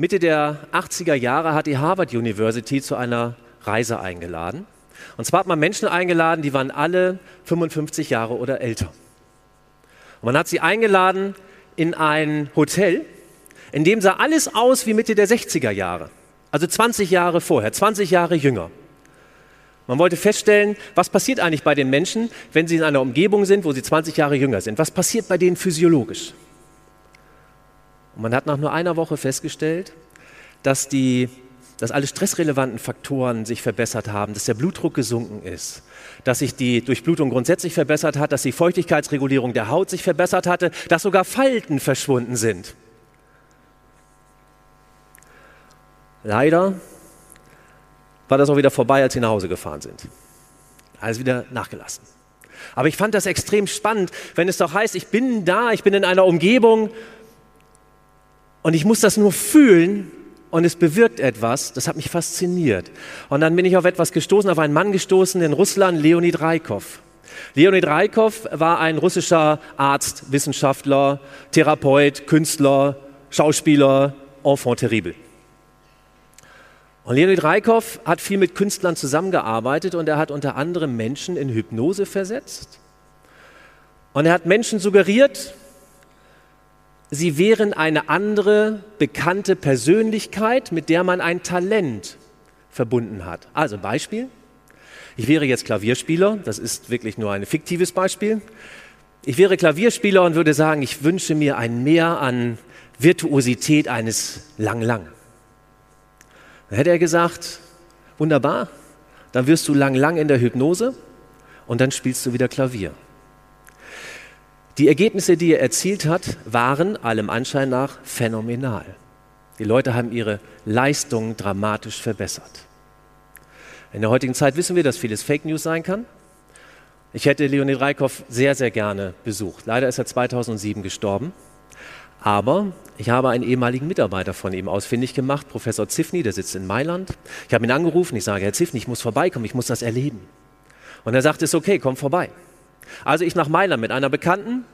Mitte der 80er Jahre hat die Harvard University zu einer Reise eingeladen. Und zwar hat man Menschen eingeladen, die waren alle 55 Jahre oder älter. Und man hat sie eingeladen in ein Hotel, in dem sah alles aus wie Mitte der 60er Jahre. Also 20 Jahre vorher, 20 Jahre jünger. Man wollte feststellen, was passiert eigentlich bei den Menschen, wenn sie in einer Umgebung sind, wo sie 20 Jahre jünger sind. Was passiert bei denen physiologisch? Und man hat nach nur einer Woche festgestellt, dass, die, dass alle stressrelevanten Faktoren sich verbessert haben, dass der Blutdruck gesunken ist, dass sich die Durchblutung grundsätzlich verbessert hat, dass die Feuchtigkeitsregulierung der Haut sich verbessert hatte, dass sogar Falten verschwunden sind. Leider war das auch wieder vorbei, als sie nach Hause gefahren sind. Alles wieder nachgelassen. Aber ich fand das extrem spannend, wenn es doch heißt, ich bin da, ich bin in einer Umgebung, und ich muss das nur fühlen und es bewirkt etwas. Das hat mich fasziniert. Und dann bin ich auf etwas gestoßen, auf einen Mann gestoßen in Russland, Leonid Raikov. Leonid Raikov war ein russischer Arzt, Wissenschaftler, Therapeut, Künstler, Schauspieler, Enfant terrible. Und Leonid Raikov hat viel mit Künstlern zusammengearbeitet und er hat unter anderem Menschen in Hypnose versetzt. Und er hat Menschen suggeriert, sie wären eine andere bekannte Persönlichkeit, mit der man ein Talent verbunden hat. Also Beispiel, ich wäre jetzt Klavierspieler, das ist wirklich nur ein fiktives Beispiel. Ich wäre Klavierspieler und würde sagen, ich wünsche mir ein Mehr an Virtuosität eines Lang Lang. Dann hätte er gesagt, wunderbar, dann wirst du Lang Lang in der Hypnose und dann spielst du wieder Klavier. Die Ergebnisse, die er erzielt hat, waren allem Anschein nach phänomenal. Die Leute haben ihre Leistung dramatisch verbessert. In der heutigen Zeit wissen wir, dass vieles Fake News sein kann. Ich hätte Leonid Reikhoff sehr, sehr gerne besucht. Leider ist er 2007 gestorben. Aber ich habe einen ehemaligen Mitarbeiter von ihm ausfindig gemacht, Professor Ziffny, der sitzt in Mailand. Ich habe ihn angerufen, ich sage, Herr Ziffny, ich muss vorbeikommen, ich muss das erleben. Und er sagt, es ist okay, komm vorbei. Also ich nach Mailand mit einer Bekannten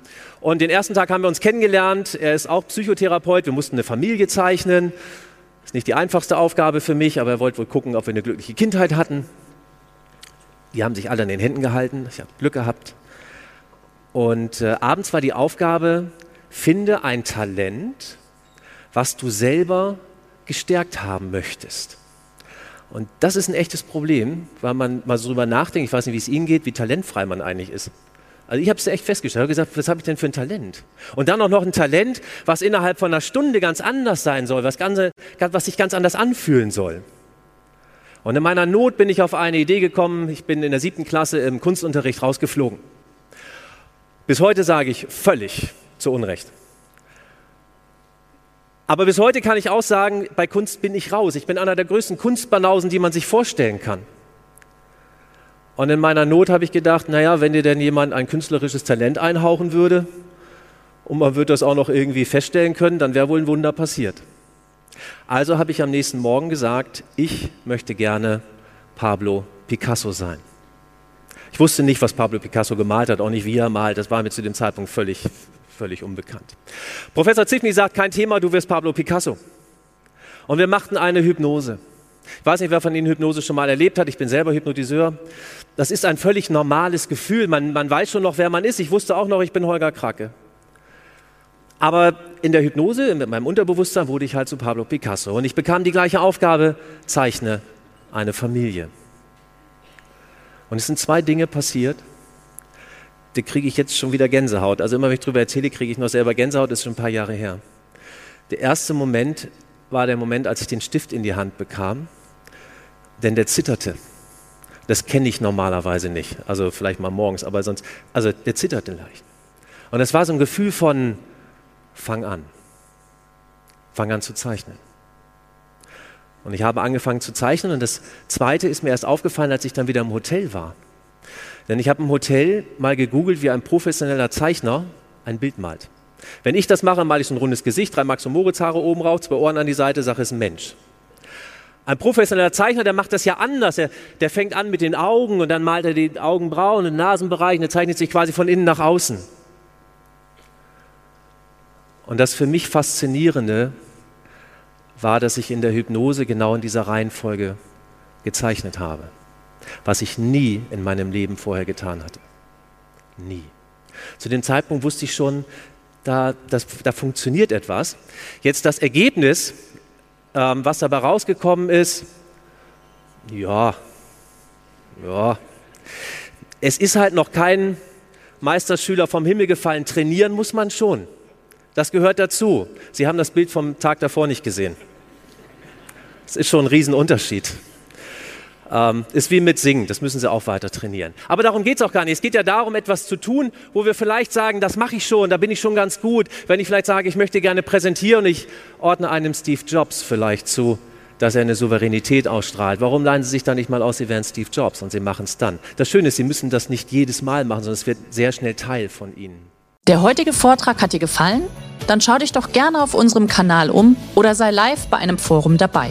und den ersten Tag haben wir uns kennengelernt. Er ist auch Psychotherapeut. Wir mussten eine Familie zeichnen. Ist nicht die einfachste Aufgabe für mich, aber er wollte wohl gucken, ob wir eine glückliche Kindheit hatten. Die haben sich alle an den Händen gehalten. Ich habe Glück gehabt. Und äh, abends war die Aufgabe, finde ein Talent, was du selber gestärkt haben möchtest. Und das ist ein echtes Problem, weil man mal so drüber nachdenkt, ich weiß nicht, wie es Ihnen geht, wie talentfrei man eigentlich ist. Also ich habe es echt festgestellt, ich habe gesagt, was habe ich denn für ein Talent? Und dann auch noch ein Talent, was innerhalb von einer Stunde ganz anders sein soll, was, ganze, was sich ganz anders anfühlen soll. Und in meiner Not bin ich auf eine Idee gekommen, ich bin in der siebten Klasse im Kunstunterricht rausgeflogen. Bis heute sage ich völlig zu Unrecht. Aber bis heute kann ich auch sagen, bei Kunst bin ich raus. Ich bin einer der größten Kunstbanausen, die man sich vorstellen kann. Und in meiner Not habe ich gedacht, naja, wenn dir denn jemand ein künstlerisches Talent einhauchen würde und man würde das auch noch irgendwie feststellen können, dann wäre wohl ein Wunder passiert. Also habe ich am nächsten Morgen gesagt, ich möchte gerne Pablo Picasso sein. Ich wusste nicht, was Pablo Picasso gemalt hat, auch nicht wie er malt. Das war mir zu dem Zeitpunkt völlig, völlig unbekannt. Professor Ziffny sagt, kein Thema, du wirst Pablo Picasso. Und wir machten eine Hypnose. Ich weiß nicht, wer von Ihnen Hypnose schon mal erlebt hat. Ich bin selber Hypnotiseur. Das ist ein völlig normales Gefühl. Man, man weiß schon noch, wer man ist. Ich wusste auch noch, ich bin Holger Kracke. Aber in der Hypnose, in meinem Unterbewusstsein, wurde ich halt zu Pablo Picasso. Und ich bekam die gleiche Aufgabe, zeichne eine Familie. Und es sind zwei Dinge passiert, die kriege ich jetzt schon wieder Gänsehaut. Also immer, wenn ich darüber erzähle, kriege ich noch selber Gänsehaut, das ist schon ein paar Jahre her. Der erste Moment war der Moment, als ich den Stift in die Hand bekam, denn der zitterte. Das kenne ich normalerweise nicht. Also vielleicht mal morgens, aber sonst, also der zitterte leicht. Und es war so ein Gefühl von, fang an. Fang an zu zeichnen. Und ich habe angefangen zu zeichnen und das Zweite ist mir erst aufgefallen, als ich dann wieder im Hotel war. Denn ich habe im Hotel mal gegoogelt, wie ein professioneller Zeichner ein Bild malt. Wenn ich das mache, male ich so ein rundes Gesicht, drei Max- und Moritz-Haare oben rauf, zwei Ohren an die Seite, sage, es ist ein Mensch. Ein professioneller Zeichner, der macht das ja anders. Der, der fängt an mit den Augen und dann malt er die Augenbrauen und den Nasenbereich und der zeichnet sich quasi von innen nach außen. Und das für mich Faszinierende war, dass ich in der Hypnose genau in dieser Reihenfolge gezeichnet habe, was ich nie in meinem Leben vorher getan hatte. Nie. Zu dem Zeitpunkt wusste ich schon, da, das, da funktioniert etwas. Jetzt das Ergebnis, ähm, was dabei rausgekommen ist, ja, ja, es ist halt noch kein Meisterschüler vom Himmel gefallen. Trainieren muss man schon. Das gehört dazu. Sie haben das Bild vom Tag davor nicht gesehen. Es ist schon ein Riesenunterschied. Ähm, ist wie mit Singen, das müssen Sie auch weiter trainieren. Aber darum geht es auch gar nicht. Es geht ja darum, etwas zu tun, wo wir vielleicht sagen, das mache ich schon, da bin ich schon ganz gut. Wenn ich vielleicht sage, ich möchte gerne präsentieren, ich ordne einem Steve Jobs vielleicht zu, dass er eine Souveränität ausstrahlt. Warum leihen Sie sich da nicht mal aus, Sie wären Steve Jobs und Sie machen es dann? Das Schöne ist, Sie müssen das nicht jedes Mal machen, sondern es wird sehr schnell Teil von Ihnen. Der heutige Vortrag hat dir gefallen? Dann schau dich doch gerne auf unserem Kanal um oder sei live bei einem Forum dabei.